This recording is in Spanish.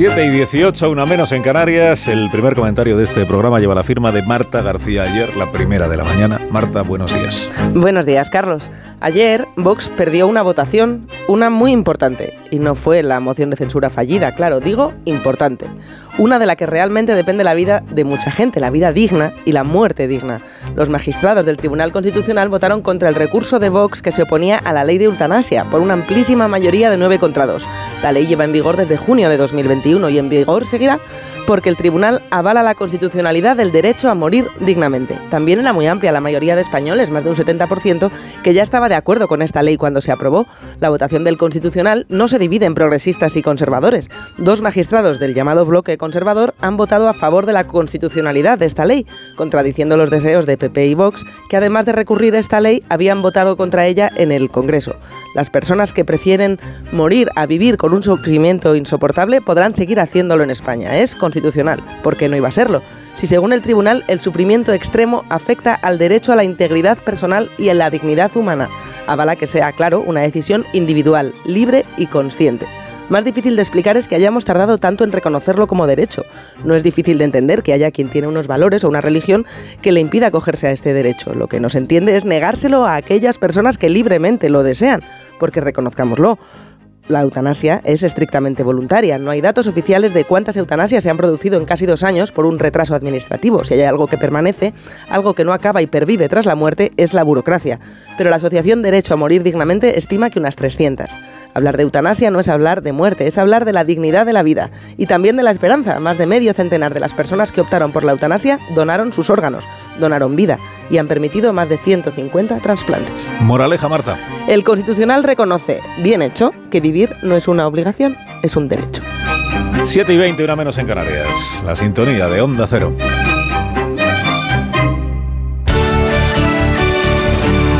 7 y 18, una menos en Canarias. El primer comentario de este programa lleva la firma de Marta García ayer, la primera de la mañana. Marta, buenos días. Buenos días, Carlos. Ayer Vox perdió una votación, una muy importante. Y no fue la moción de censura fallida, claro, digo importante. Una de la que realmente depende la vida de mucha gente, la vida digna y la muerte digna. Los magistrados del Tribunal Constitucional votaron contra el recurso de Vox que se oponía a la ley de eutanasia por una amplísima mayoría de 9 contra 2. La ley lleva en vigor desde junio de 2021 y en vigor seguirá porque el tribunal avala la constitucionalidad del derecho a morir dignamente. También era muy amplia la mayoría de españoles, más de un 70%, que ya estaba de acuerdo con esta ley cuando se aprobó. La votación del Constitucional no se divide en progresistas y conservadores. Dos magistrados del llamado bloque conservador han votado a favor de la constitucionalidad de esta ley, contradiciendo los deseos de PP y Vox, que además de recurrir a esta ley habían votado contra ella en el Congreso. Las personas que prefieren morir a vivir con un sufrimiento insoportable podrán seguir haciéndolo en España. Es constitucional, porque no iba a serlo. Si según el tribunal el sufrimiento extremo afecta al derecho a la integridad personal y a la dignidad humana, avala que sea, claro, una decisión individual, libre y consciente. Más difícil de explicar es que hayamos tardado tanto en reconocerlo como derecho. No es difícil de entender que haya quien tiene unos valores o una religión que le impida acogerse a este derecho. Lo que no se entiende es negárselo a aquellas personas que libremente lo desean, porque reconozcámoslo la eutanasia es estrictamente voluntaria. No hay datos oficiales de cuántas eutanasias se han producido en casi dos años por un retraso administrativo. Si hay algo que permanece, algo que no acaba y pervive tras la muerte, es la burocracia. Pero la Asociación Derecho a Morir Dignamente estima que unas 300. Hablar de eutanasia no es hablar de muerte, es hablar de la dignidad de la vida y también de la esperanza. Más de medio centenar de las personas que optaron por la eutanasia donaron sus órganos, donaron vida y han permitido más de 150 trasplantes. Moraleja, Marta. El Constitucional reconoce, bien hecho, que vivir no es una obligación, es un derecho. 7 y 20, una menos en Canarias. La sintonía de Onda Cero.